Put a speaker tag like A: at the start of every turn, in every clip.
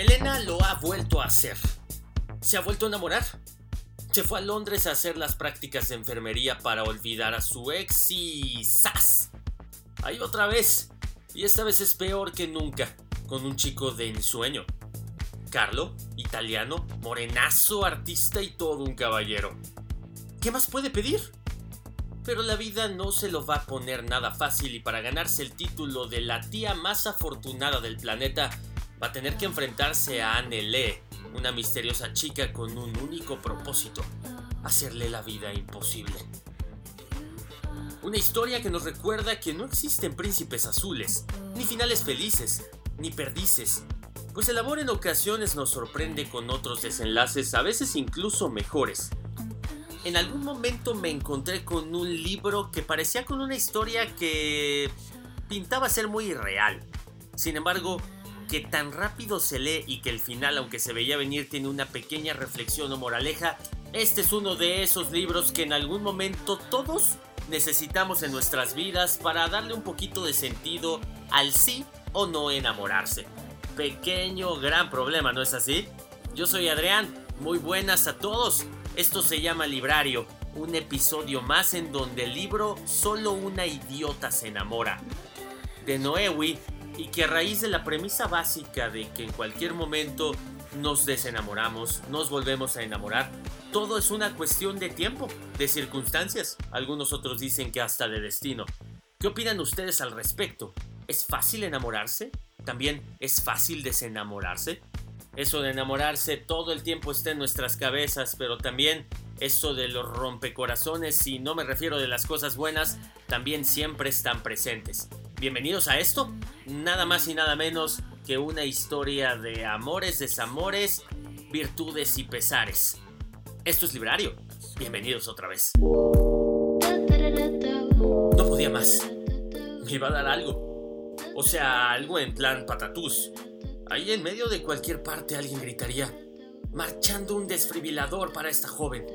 A: Elena lo ha vuelto a hacer. Se ha vuelto a enamorar. Se fue a Londres a hacer las prácticas de enfermería para olvidar a su ex y ¡zas! Ahí otra vez. Y esta vez es peor que nunca, con un chico de ensueño. Carlo, italiano, morenazo, artista y todo un caballero. ¿Qué más puede pedir? Pero la vida no se lo va a poner nada fácil y para ganarse el título de la tía más afortunada del planeta, va a tener que enfrentarse a Anne Lee, una misteriosa chica con un único propósito, hacerle la vida imposible. Una historia que nos recuerda que no existen príncipes azules, ni finales felices, ni perdices, pues el amor en ocasiones nos sorprende con otros desenlaces a veces incluso mejores. En algún momento me encontré con un libro que parecía con una historia que pintaba ser muy irreal. Sin embargo, que tan rápido se lee y que el final, aunque se veía venir, tiene una pequeña reflexión o moraleja, este es uno de esos libros que en algún momento todos necesitamos en nuestras vidas para darle un poquito de sentido al sí o no enamorarse. Pequeño, gran problema, ¿no es así? Yo soy Adrián, muy buenas a todos. Esto se llama Librario, un episodio más en donde el libro Solo una idiota se enamora. De Noewi y que a raíz de la premisa básica de que en cualquier momento nos desenamoramos, nos volvemos a enamorar, todo es una cuestión de tiempo, de circunstancias, algunos otros dicen que hasta de destino. ¿Qué opinan ustedes al respecto? ¿Es fácil enamorarse? ¿También es fácil desenamorarse? Eso de enamorarse todo el tiempo está en nuestras cabezas, pero también eso de los rompecorazones, y no me refiero de las cosas buenas, también siempre están presentes. Bienvenidos a esto, nada más y nada menos que una historia de amores, desamores, virtudes y pesares. Esto es Librario. Bienvenidos otra vez. No podía más. Me iba a dar algo. O sea, algo en plan patatús. Ahí en medio de cualquier parte alguien gritaría, marchando un desfibrilador para esta joven.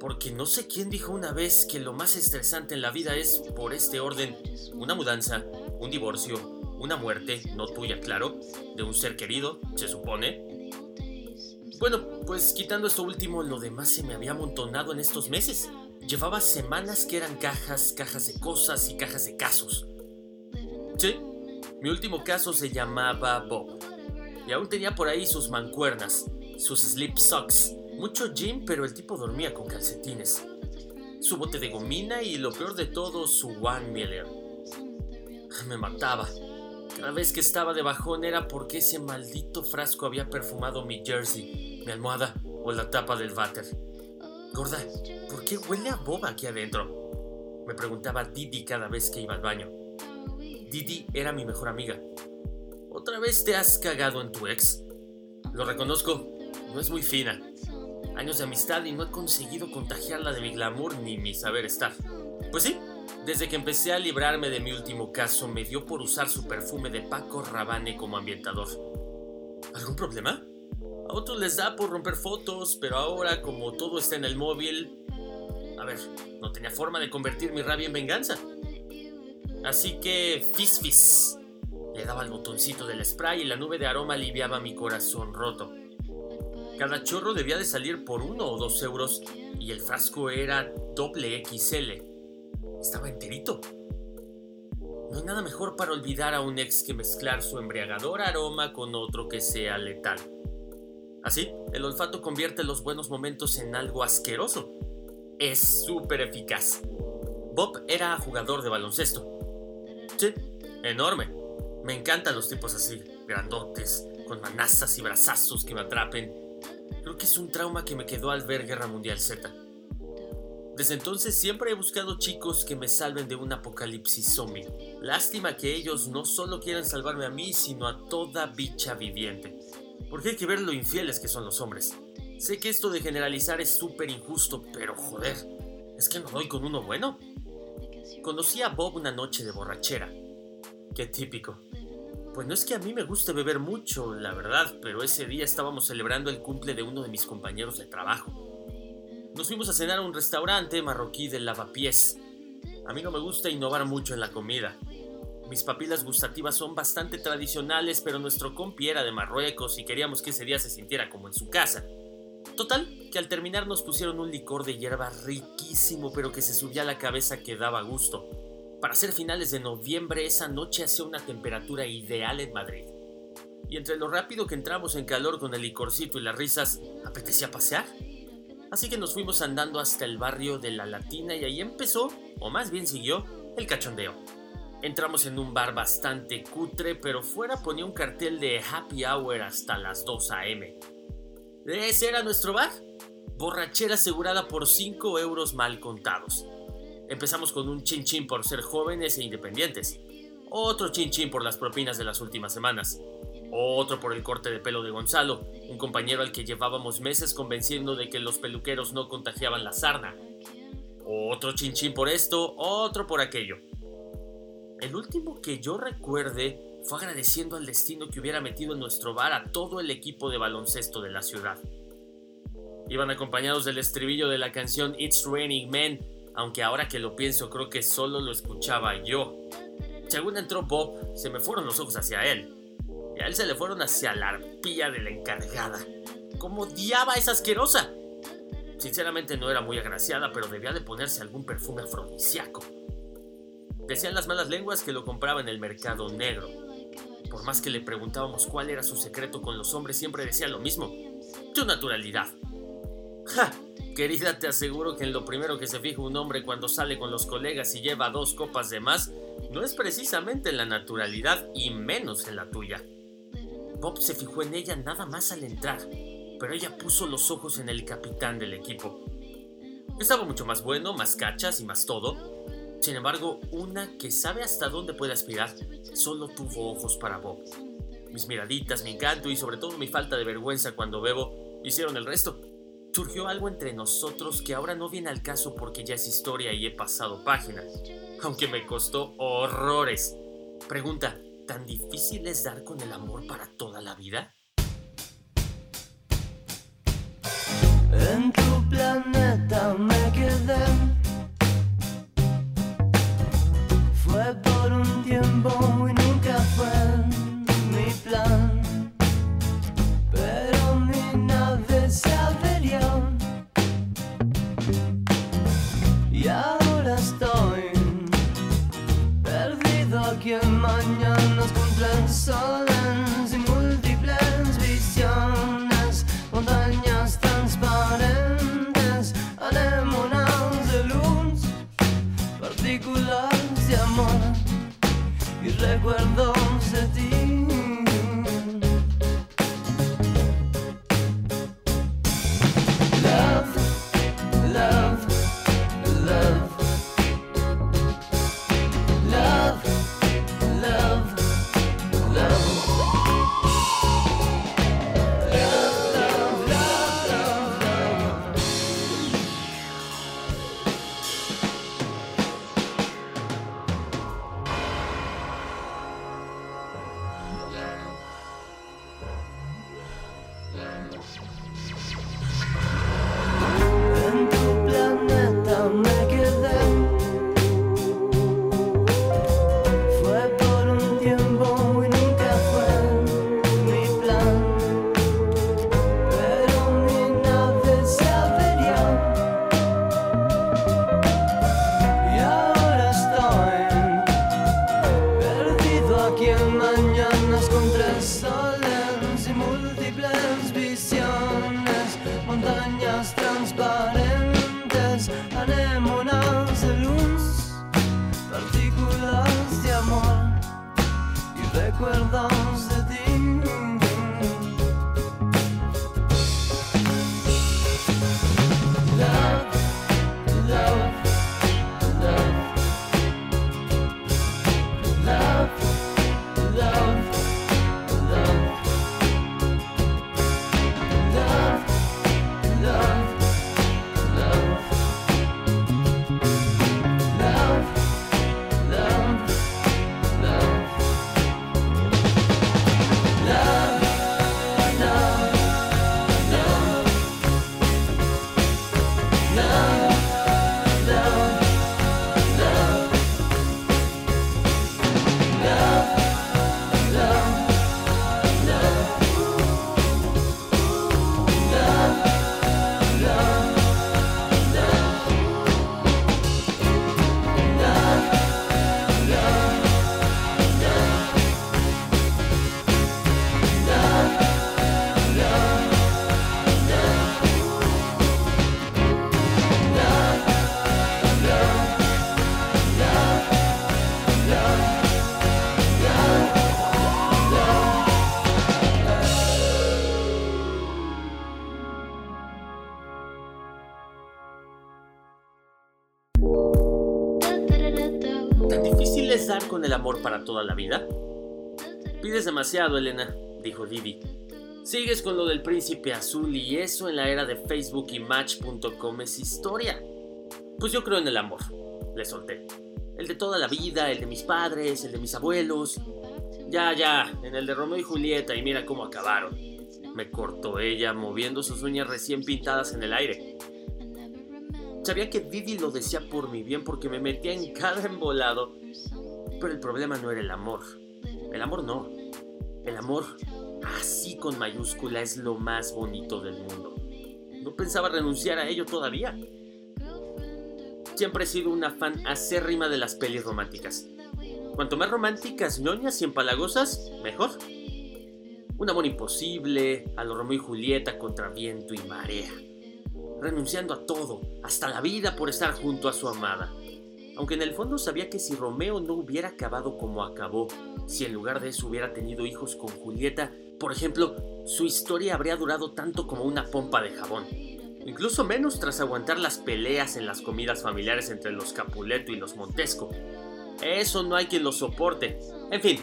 A: Porque no sé quién dijo una vez que lo más estresante en la vida es, por este orden, una mudanza, un divorcio, una muerte, no tuya, claro, de un ser querido, se supone. Bueno, pues quitando esto último, lo demás se me había amontonado en estos meses. Llevaba semanas que eran cajas, cajas de cosas y cajas de casos. Sí, mi último caso se llamaba Bob. Y aún tenía por ahí sus mancuernas, sus slip socks, mucho gym, pero el tipo dormía con calcetines. Su bote de gomina y lo peor de todo, su One Million. Me mataba. Cada vez que estaba de bajón era porque ese maldito frasco había perfumado mi jersey, mi almohada o la tapa del váter. Gorda, ¿por qué huele a boba aquí adentro? Me preguntaba Didi cada vez que iba al baño. Didi era mi mejor amiga. ¿Otra vez te has cagado en tu ex? Lo reconozco, no es muy fina, años de amistad y no he conseguido contagiarla de mi glamour ni mi saber estar. Pues sí, desde que empecé a librarme de mi último caso me dio por usar su perfume de Paco Rabanne como ambientador. ¿Algún problema? A otros les da por romper fotos, pero ahora como todo está en el móvil... A ver, no tenía forma de convertir mi rabia en venganza. Así que... Fis fis. Le daba el botoncito del spray y la nube de aroma aliviaba mi corazón roto. Cada chorro debía de salir por uno o dos euros y el frasco era doble XL. Estaba enterito. No hay nada mejor para olvidar a un ex que mezclar su embriagador aroma con otro que sea letal. Así, el olfato convierte los buenos momentos en algo asqueroso. Es súper eficaz. Bob era jugador de baloncesto. Sí, enorme. Me encantan los tipos así, grandotes, con manazas y brazazos que me atrapen Creo que es un trauma que me quedó al ver Guerra Mundial Z. Desde entonces siempre he buscado chicos que me salven de un apocalipsis zombie. Lástima que ellos no solo quieran salvarme a mí, sino a toda bicha viviente. Porque hay que ver lo infieles que son los hombres. Sé que esto de generalizar es súper injusto, pero joder, ¿es que no doy con uno bueno? Conocí a Bob una noche de borrachera. Qué típico. Pues no es que a mí me guste beber mucho, la verdad, pero ese día estábamos celebrando el cumple de uno de mis compañeros de trabajo. Nos fuimos a cenar a un restaurante marroquí de lavapiés. A mí no me gusta innovar mucho en la comida. Mis papilas gustativas son bastante tradicionales, pero nuestro compi era de Marruecos y queríamos que ese día se sintiera como en su casa. Total, que al terminar nos pusieron un licor de hierba riquísimo, pero que se subía a la cabeza que daba gusto. Para ser finales de noviembre, esa noche hacía una temperatura ideal en Madrid. Y entre lo rápido que entramos en calor con el licorcito y las risas, apetecía pasear. Así que nos fuimos andando hasta el barrio de La Latina y ahí empezó, o más bien siguió, el cachondeo. Entramos en un bar bastante cutre, pero fuera ponía un cartel de happy hour hasta las 2 a.m. Ese era nuestro bar. Borrachera asegurada por 5 euros mal contados. Empezamos con un chin chin por ser jóvenes e independientes. Otro chin chin por las propinas de las últimas semanas. Otro por el corte de pelo de Gonzalo, un compañero al que llevábamos meses convenciendo de que los peluqueros no contagiaban la sarna. Otro chinchín por esto, otro por aquello. El último que yo recuerde fue agradeciendo al destino que hubiera metido en nuestro bar a todo el equipo de baloncesto de la ciudad. Iban acompañados del estribillo de la canción It's Raining Men, aunque ahora que lo pienso creo que solo lo escuchaba yo. Según entró Bob, se me fueron los ojos hacia él a él se le fueron hacia la arpía de la encargada. ¿Cómo odiaba esa asquerosa? Sinceramente no era muy agraciada, pero debía de ponerse algún perfume afrodisíaco. Decían las malas lenguas que lo compraba en el mercado negro. Por más que le preguntábamos cuál era su secreto con los hombres, siempre decía lo mismo. Tu naturalidad. Querida, te aseguro que en lo primero que se fija un hombre cuando sale con los colegas y lleva dos copas de más, no es precisamente en la naturalidad y menos en la tuya. Bob se fijó en ella nada más al entrar, pero ella puso los ojos en el capitán del equipo. Estaba mucho más bueno, más cachas y más todo. Sin embargo, una que sabe hasta dónde puede aspirar, solo tuvo ojos para Bob. Mis miraditas, mi encanto y sobre todo mi falta de vergüenza cuando bebo hicieron el resto. Surgió algo entre nosotros que ahora no viene al caso porque ya es historia y he pasado páginas, aunque me costó horrores. Pregunta, ¿Tan difícil es dar con el amor para toda la vida? Con el amor para toda la vida? Pides demasiado, Elena, dijo Vivi. Sigues con lo del príncipe azul y eso en la era de Facebook y Match.com es historia. Pues yo creo en el amor, le solté. El de toda la vida, el de mis padres, el de mis abuelos. Ya, ya, en el de Romeo y Julieta y mira cómo acabaron. Me cortó ella moviendo sus uñas recién pintadas en el aire. Sabía que Vivi lo decía por mi bien porque me metía en cada embolado. Pero el problema no era el amor. El amor no. El amor así con mayúscula es lo más bonito del mundo. No pensaba renunciar a ello todavía. Siempre he sido una fan acérrima de las pelis románticas. Cuanto más románticas, ñoñas y empalagosas, mejor. Un amor imposible, a lo Romeo y Julieta contra viento y marea. Renunciando a todo, hasta la vida por estar junto a su amada. Aunque en el fondo sabía que si Romeo no hubiera acabado como acabó, si en lugar de eso hubiera tenido hijos con Julieta, por ejemplo, su historia habría durado tanto como una pompa de jabón. Incluso menos tras aguantar las peleas en las comidas familiares entre los Capuleto y los Montesco. Eso no hay quien lo soporte. En fin,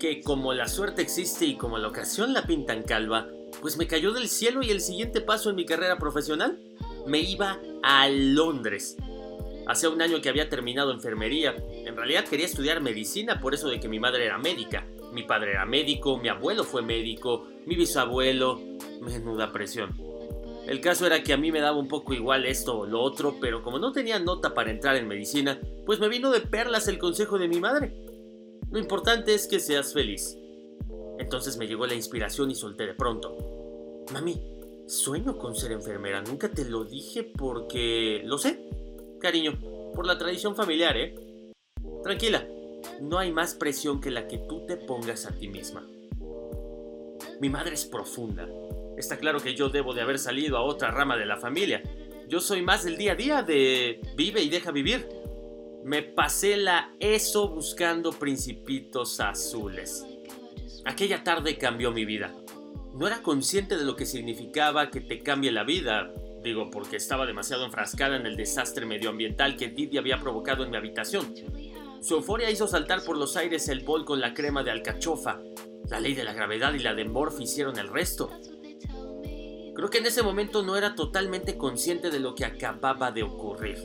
A: que como la suerte existe y como la ocasión la pintan calva, pues me cayó del cielo y el siguiente paso en mi carrera profesional me iba a Londres. Hace un año que había terminado enfermería. En realidad quería estudiar medicina por eso de que mi madre era médica. Mi padre era médico, mi abuelo fue médico, mi bisabuelo. Menuda presión. El caso era que a mí me daba un poco igual esto o lo otro, pero como no tenía nota para entrar en medicina, pues me vino de perlas el consejo de mi madre. Lo importante es que seas feliz. Entonces me llegó la inspiración y solté de pronto. Mami, sueño con ser enfermera. Nunca te lo dije porque... Lo sé, cariño, por la tradición familiar, ¿eh? Tranquila, no hay más presión que la que tú te pongas a ti misma. Mi madre es profunda. Está claro que yo debo de haber salido a otra rama de la familia. Yo soy más del día a día de vive y deja vivir. Me pasé la ESO buscando principitos azules. Aquella tarde cambió mi vida. No era consciente de lo que significaba que te cambie la vida, digo porque estaba demasiado enfrascada en el desastre medioambiental que Didi había provocado en mi habitación. Su euforia hizo saltar por los aires el bol con la crema de alcachofa. La ley de la gravedad y la de Morph hicieron el resto. Creo que en ese momento no era totalmente consciente de lo que acababa de ocurrir.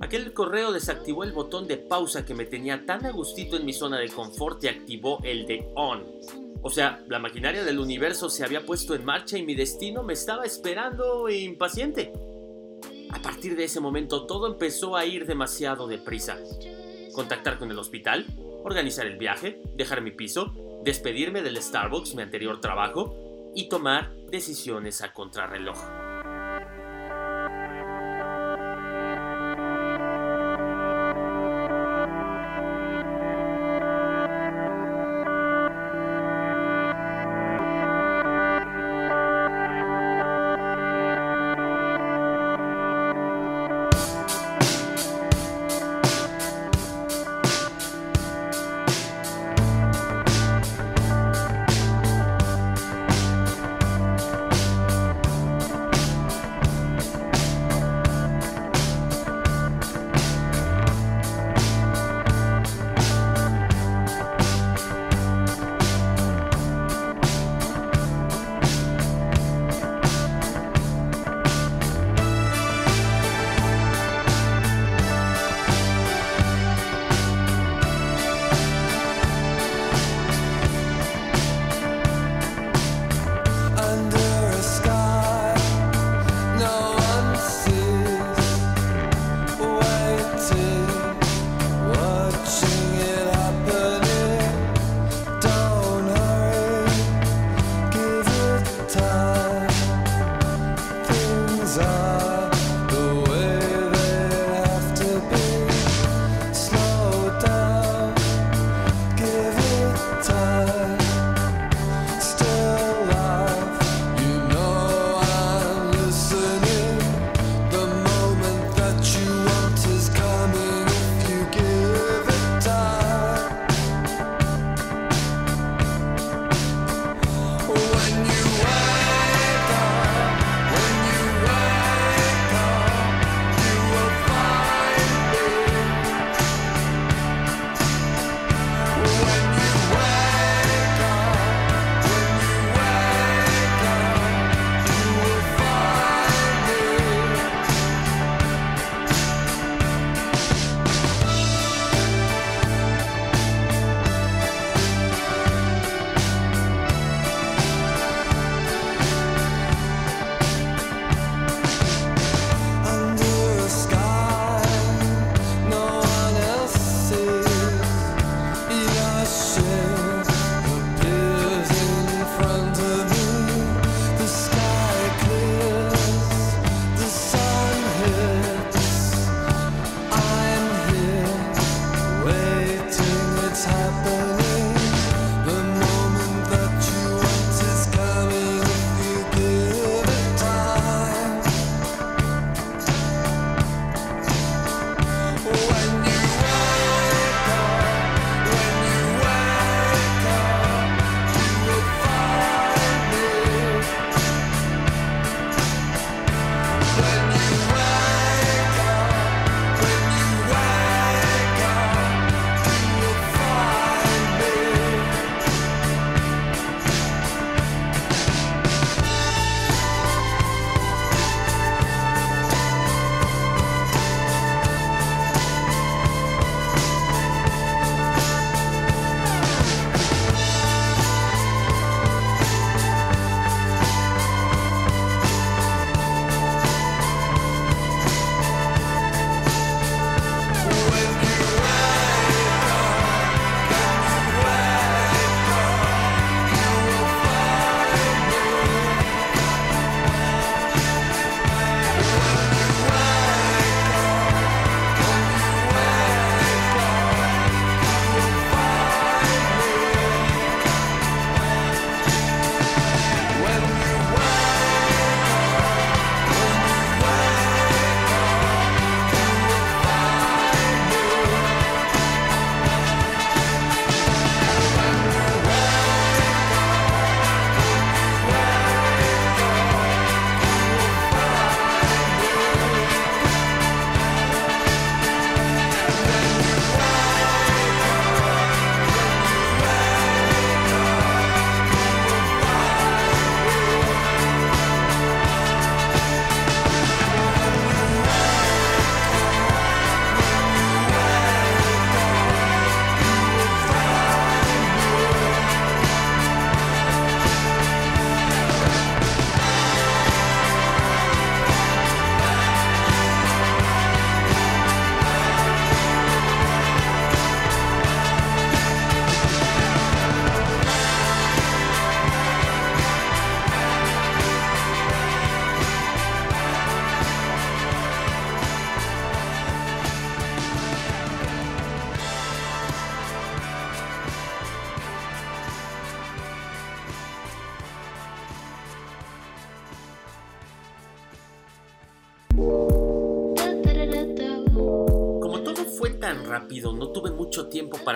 A: Aquel correo desactivó el botón de pausa que me tenía tan a gustito en mi zona de confort y activó el de on. O sea, la maquinaria del universo se había puesto en marcha y mi destino me estaba esperando impaciente. A partir de ese momento todo empezó a ir demasiado deprisa contactar con el hospital, organizar el viaje, dejar mi piso, despedirme del Starbucks, mi anterior trabajo, y tomar decisiones a contrarreloj.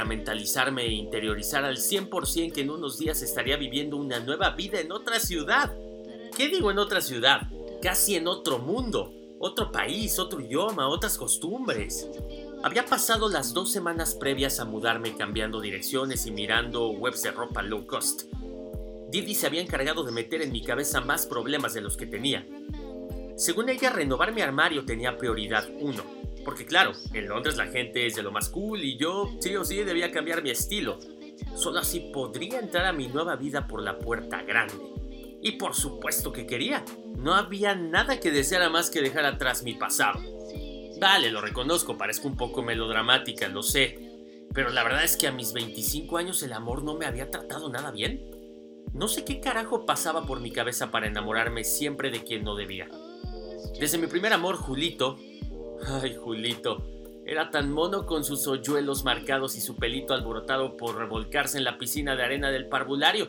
A: Mentalizarme e interiorizar al 100% que en unos días estaría viviendo una nueva vida en otra ciudad. ¿Qué digo en otra ciudad? Casi en otro mundo, otro país, otro idioma, otras costumbres. Había pasado las dos semanas previas a mudarme cambiando direcciones y mirando webs de ropa low cost. Didi se había encargado de meter en mi cabeza más problemas de los que tenía. Según ella, renovar mi armario tenía prioridad uno, porque claro, en Londres la gente es de lo más cool y yo sí o sí debía cambiar mi estilo. Solo así podría entrar a mi nueva vida por la puerta grande. Y por supuesto que quería. No había nada que deseara más que dejar atrás mi pasado. Vale, lo reconozco, parezco un poco melodramática, lo sé. Pero la verdad es que a mis 25 años el amor no me había tratado nada bien. No sé qué carajo pasaba por mi cabeza para enamorarme siempre de quien no debía. Desde mi primer amor, Julito. Ay, Julito. Era tan mono con sus hoyuelos marcados y su pelito alborotado por revolcarse en la piscina de arena del parvulario.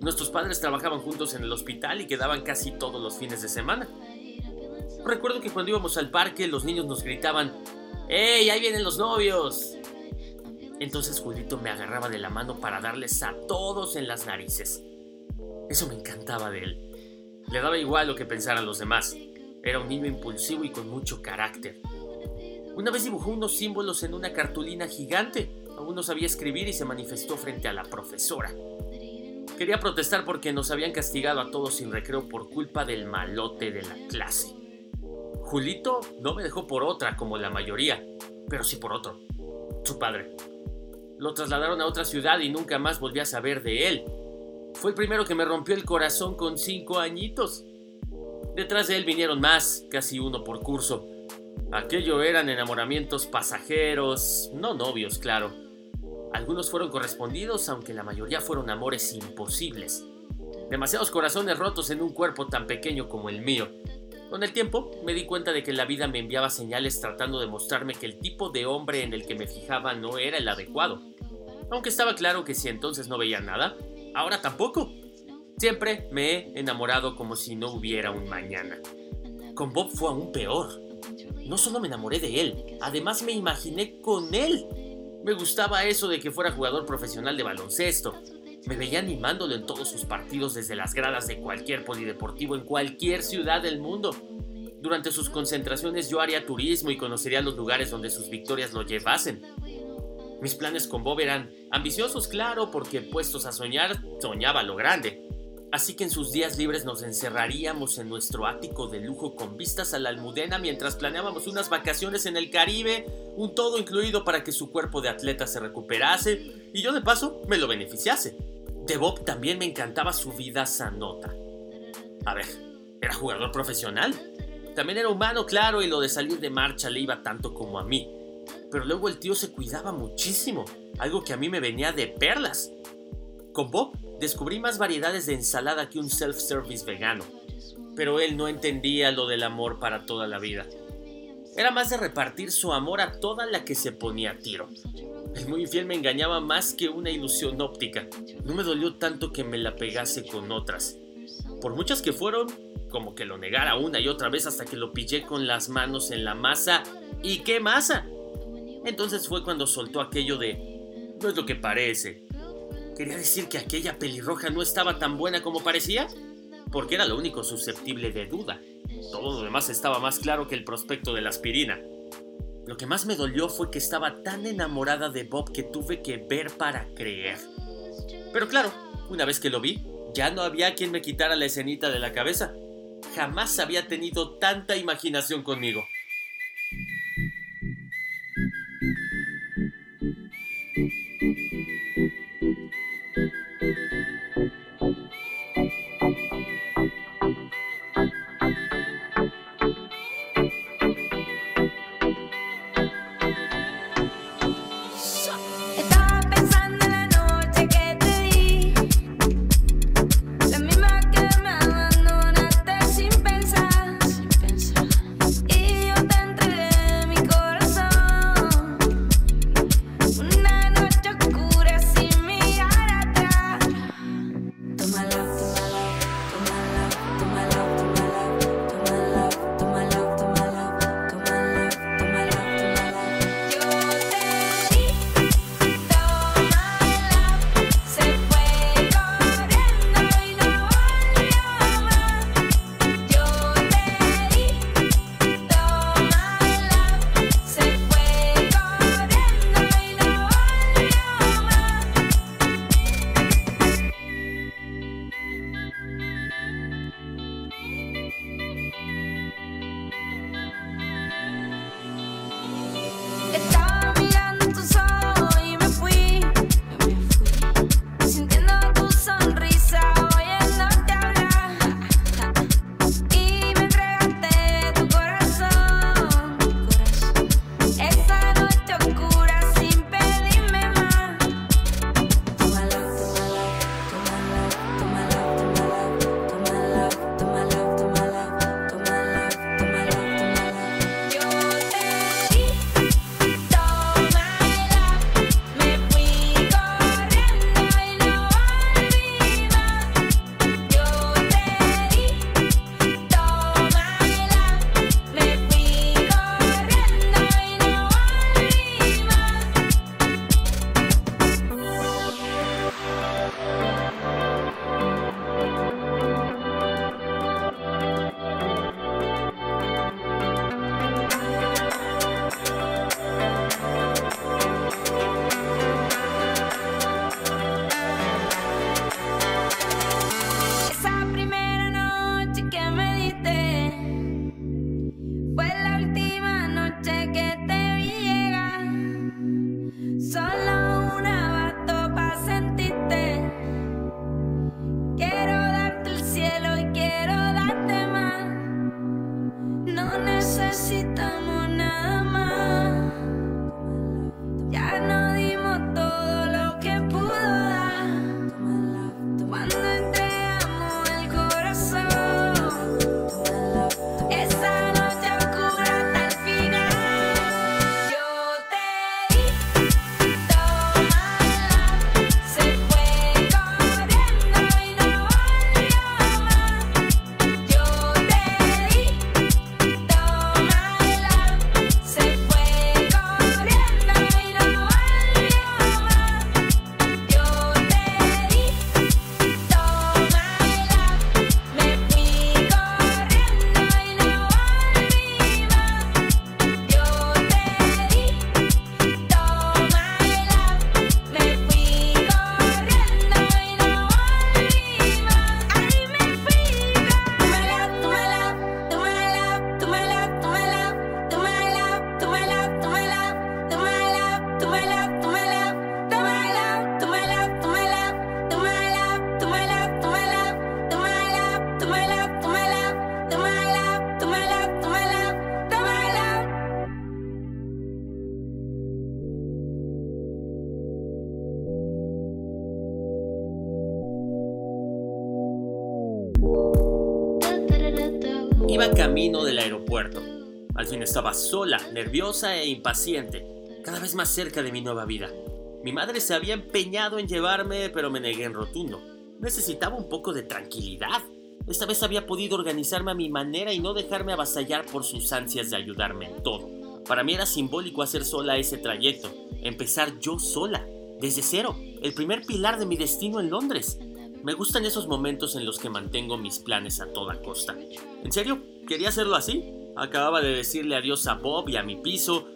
A: Nuestros padres trabajaban juntos en el hospital y quedaban casi todos los fines de semana. Recuerdo que cuando íbamos al parque los niños nos gritaban, ¡Ey, ahí vienen los novios! Entonces Julito me agarraba de la mano para darles a todos en las narices. Eso me encantaba de él. Le daba igual lo que pensaran los demás. Era un niño impulsivo y con mucho carácter. Una vez dibujó unos símbolos en una cartulina gigante. Aún no sabía escribir y se manifestó frente a la profesora. Quería protestar porque nos habían castigado a todos sin recreo por culpa del malote de la clase. Julito no me dejó por otra como la mayoría, pero sí por otro. Su padre. Lo trasladaron a otra ciudad y nunca más volví a saber de él. Fue el primero que me rompió el corazón con cinco añitos. Detrás de él vinieron más, casi uno por curso. Aquello eran enamoramientos pasajeros, no novios, claro. Algunos fueron correspondidos, aunque la mayoría fueron amores imposibles. Demasiados corazones rotos en un cuerpo tan pequeño como el mío. Con el tiempo me di cuenta de que la vida me enviaba señales tratando de mostrarme que el tipo de hombre en el que me fijaba no era el adecuado. Aunque estaba claro que si entonces no veía nada, ahora tampoco. Siempre me he enamorado como si no hubiera un mañana. Con Bob fue aún peor. No solo me enamoré de él, además me imaginé con él. Me gustaba eso de que fuera jugador profesional de baloncesto. Me veía animándolo en todos sus partidos desde las gradas de cualquier polideportivo en cualquier ciudad del mundo. Durante sus concentraciones yo haría turismo y conocería los lugares donde sus victorias lo llevasen. Mis planes con Bob eran ambiciosos, claro, porque puestos a soñar, soñaba lo grande. Así que en sus días libres nos encerraríamos en nuestro ático de lujo con vistas a la almudena mientras planeábamos unas vacaciones en el Caribe, un todo incluido para que su cuerpo de atleta se recuperase y yo de paso me lo beneficiase. De Bob también me encantaba su vida sanota. A ver, era jugador profesional. También era humano, claro, y lo de salir de marcha le iba tanto como a mí. Pero luego el tío se cuidaba muchísimo, algo que a mí me venía de perlas. Con Bob descubrí más variedades de ensalada que un self-service vegano, pero él no entendía lo del amor para toda la vida. Era más de repartir su amor a toda la que se ponía a tiro. El muy infiel me engañaba más que una ilusión óptica. No me dolió tanto que me la pegase con otras. Por muchas que fueron, como que lo negara una y otra vez hasta que lo pillé con las manos en la masa. ¿Y qué masa? Entonces fue cuando soltó aquello de... No es lo que parece. ¿Quería decir que aquella pelirroja no estaba tan buena como parecía? Porque era lo único susceptible de duda. Todo lo demás estaba más claro que el prospecto de la aspirina. Lo que más me dolió fue que estaba tan enamorada de Bob que tuve que ver para creer. Pero claro, una vez que lo vi, ya no había quien me quitara la escenita de la cabeza. Jamás había tenido tanta imaginación conmigo. Al fin estaba sola, nerviosa e impaciente, cada vez más cerca de mi nueva vida. Mi madre se había empeñado en llevarme, pero me negué en rotundo. Necesitaba un poco de tranquilidad. Esta vez había podido organizarme a mi manera y no dejarme avasallar por sus ansias de ayudarme en todo. Para mí era simbólico hacer sola ese trayecto, empezar yo sola, desde cero, el primer pilar de mi destino en Londres. Me gustan esos momentos en los que mantengo mis planes a toda costa. ¿En serio? ¿Quería hacerlo así? Acababa de decirle adiós a Bob y a mi piso.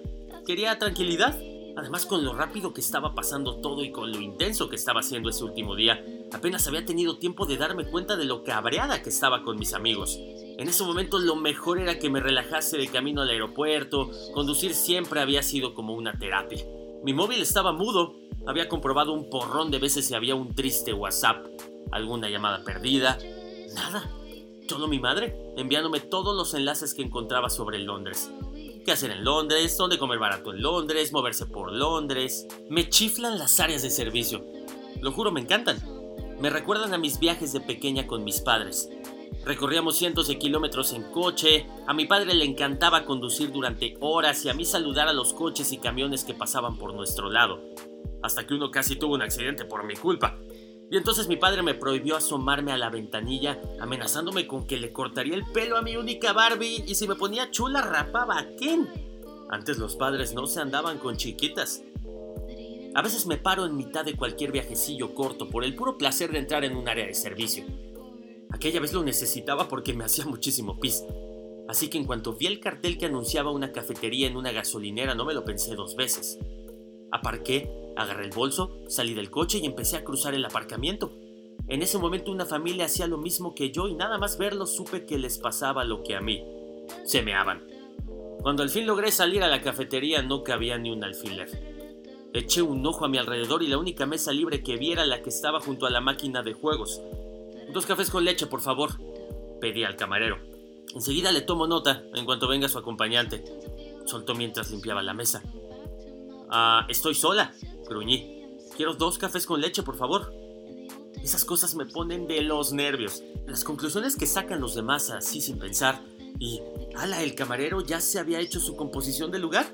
A: Quería tranquilidad. Además, con lo rápido que estaba pasando todo y con lo intenso que estaba haciendo ese último día, apenas había tenido tiempo de darme cuenta de lo cabreada que estaba con mis amigos. En ese momento lo mejor era que me relajase de camino al aeropuerto, conducir siempre había sido como una terapia. Mi móvil estaba mudo, había comprobado un porrón de veces si había un triste WhatsApp, alguna llamada perdida, nada. Mi madre, enviándome todos los enlaces que encontraba sobre Londres qué hacer en Londres, dónde comer barato en Londres, moverse por Londres. Me chiflan las áreas de servicio. Lo juro, me encantan. Me recuerdan a mis viajes de pequeña con mis padres. Recorríamos cientos de kilómetros en coche, a mi padre le encantaba conducir durante horas y a mí saludar a los coches y camiones que pasaban por nuestro lado, hasta que uno casi tuvo un accidente por mi culpa. Y entonces mi padre me prohibió asomarme a la ventanilla, amenazándome con que le cortaría el pelo a mi única Barbie y si me ponía chula rapaba a Ken. Antes los padres no se andaban con chiquitas. A veces me paro en mitad de cualquier viajecillo corto por el puro placer de entrar en un área de servicio. Aquella vez lo necesitaba porque me hacía muchísimo pis. Así que en cuanto vi el cartel que anunciaba una cafetería en una gasolinera no me lo pensé dos veces. Aparqué Agarré el bolso, salí del coche y empecé a cruzar el aparcamiento. En ese momento una familia hacía lo mismo que yo y nada más verlos supe que les pasaba lo que a mí. Se meaban. Cuando al fin logré salir a la cafetería no cabía ni un alfiler. Eché un ojo a mi alrededor y la única mesa libre que vi era la que estaba junto a la máquina de juegos. Dos cafés con leche, por favor, pedí al camarero. Enseguida le tomo nota en cuanto venga su acompañante. Soltó mientras limpiaba la mesa. Ah, estoy sola, gruñí. Quiero dos cafés con leche, por favor. Esas cosas me ponen de los nervios. Las conclusiones que sacan los demás así sin pensar. Y, ala, el camarero ya se había hecho su composición del lugar.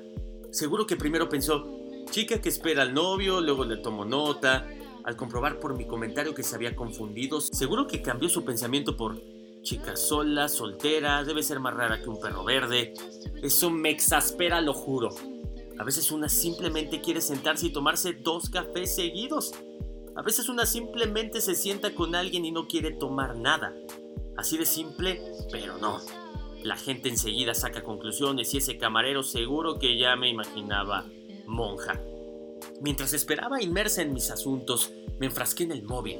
A: Seguro que primero pensó, chica que espera al novio, luego le tomó nota. Al comprobar por mi comentario que se había confundido, seguro que cambió su pensamiento por chica sola, soltera, debe ser más rara que un perro verde. Eso me exaspera, lo juro. A veces una simplemente quiere sentarse y tomarse dos cafés seguidos. A veces una simplemente se sienta con alguien y no quiere tomar nada. Así de simple, pero no. La gente enseguida saca conclusiones y ese camarero seguro que ya me imaginaba monja. Mientras esperaba inmersa en mis asuntos, me enfrasqué en el móvil.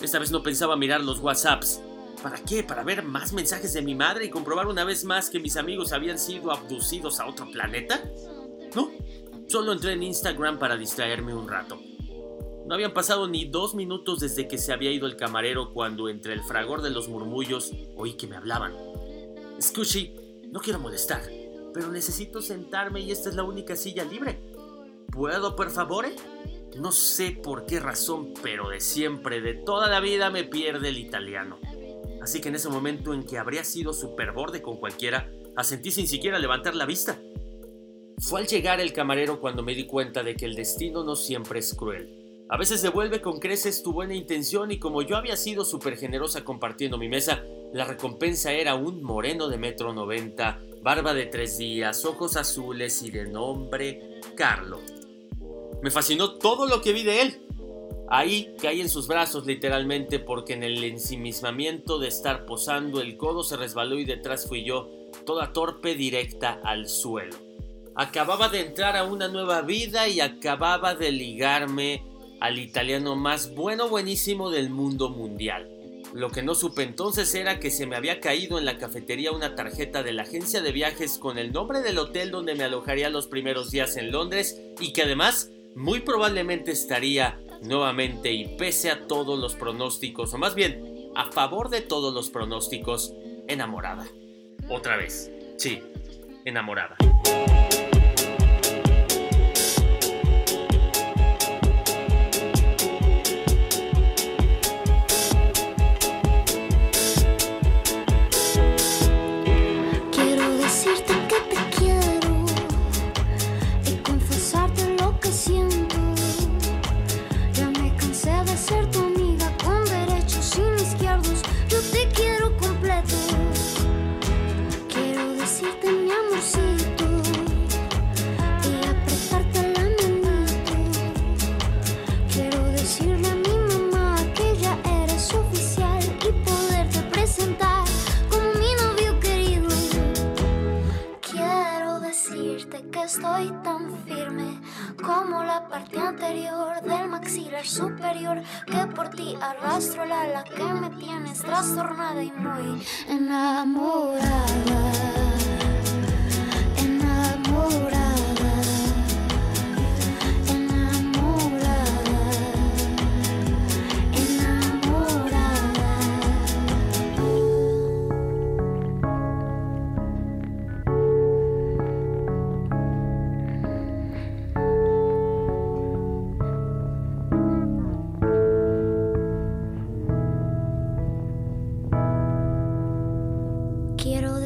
A: Esta vez no pensaba mirar los WhatsApps. ¿Para qué? ¿Para ver más mensajes de mi madre y comprobar una vez más que mis amigos habían sido abducidos a otro planeta? No, solo entré en Instagram para distraerme un rato. No habían pasado ni dos minutos desde que se había ido el camarero cuando entre el fragor de los murmullos oí que me hablaban. Scushy, no quiero molestar, pero necesito sentarme y esta es la única silla libre. ¿Puedo, por favor? No sé por qué razón, pero de siempre, de toda la vida me pierde el italiano. Así que en ese momento en que habría sido superborde con cualquiera, asentí sin siquiera levantar la vista. Fue al llegar el camarero cuando me di cuenta de que el destino no siempre es cruel. A veces devuelve con creces tu buena intención y como yo había sido súper generosa compartiendo mi mesa, la recompensa era un moreno de metro noventa, barba de tres días, ojos azules y de nombre Carlo. Me fascinó todo lo que vi de él. Ahí caí en sus brazos literalmente porque en el ensimismamiento de estar posando el codo se resbaló y detrás fui yo, toda torpe directa al suelo acababa de entrar a una nueva vida y acababa de ligarme al italiano más bueno buenísimo del mundo mundial. Lo que no supe entonces era que se me había caído en la cafetería una tarjeta de la agencia de viajes con el nombre del hotel donde me alojaría los primeros días en Londres y que además muy probablemente estaría nuevamente y pese a todos los pronósticos, o más bien a favor de todos los pronósticos, enamorada. Otra vez, sí, enamorada.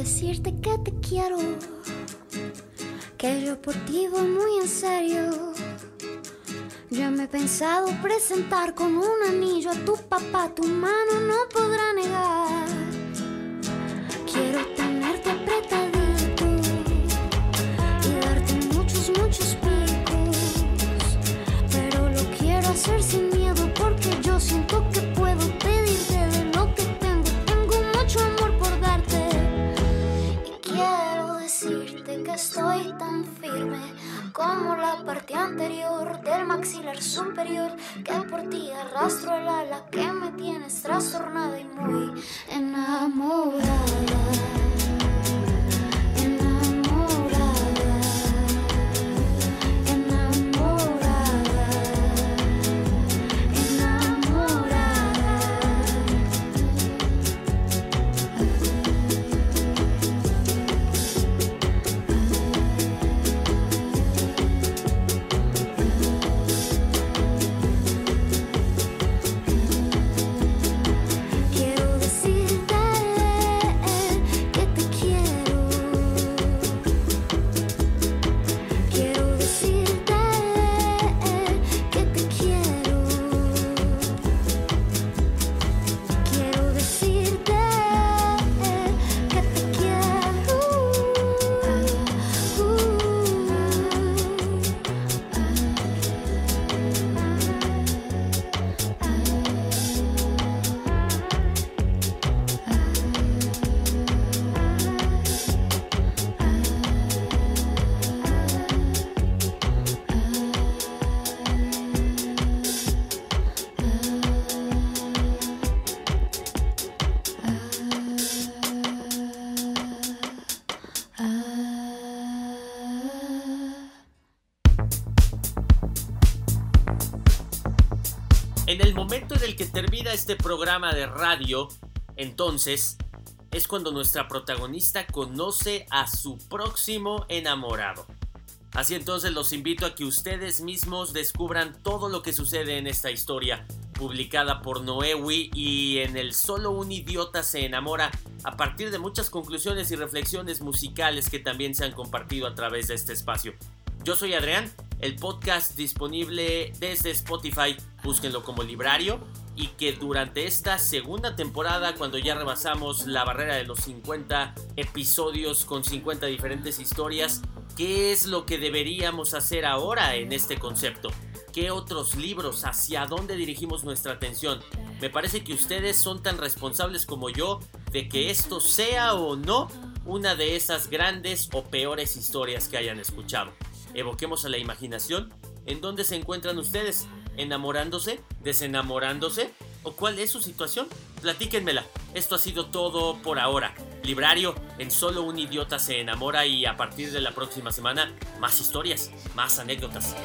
B: Decirte que te quiero, que yo por ti voy muy en serio. Ya me he pensado presentar con un anillo a tu papá, tu mano no podrá negar. Como la parte anterior del maxilar superior. Que por ti arrastro el ala que me tienes trastornada y muy enamorada.
A: El momento en el que termina este programa de radio, entonces es cuando nuestra protagonista conoce a su próximo enamorado. Así entonces los invito a que ustedes mismos descubran todo lo que sucede en esta historia, publicada por Noewi y en el Solo un idiota se enamora, a partir de muchas conclusiones y reflexiones musicales que también se han compartido a través de este espacio. Yo soy Adrián, el podcast disponible desde Spotify, búsquenlo como librario y que durante esta segunda temporada, cuando ya rebasamos la barrera de los 50 episodios con 50 diferentes historias, ¿qué es lo que deberíamos hacer ahora en este concepto? ¿Qué otros libros? ¿Hacia dónde dirigimos nuestra atención? Me parece que ustedes son tan responsables como yo de que esto sea o no una de esas grandes o peores historias que hayan escuchado. Evoquemos a la imaginación. ¿En dónde se encuentran ustedes? ¿Enamorándose? ¿Desenamorándose? ¿O cuál es su situación? Platíquenmela. Esto ha sido todo por ahora. Librario, en solo un idiota se enamora y a partir de la próxima semana, más historias, más anécdotas.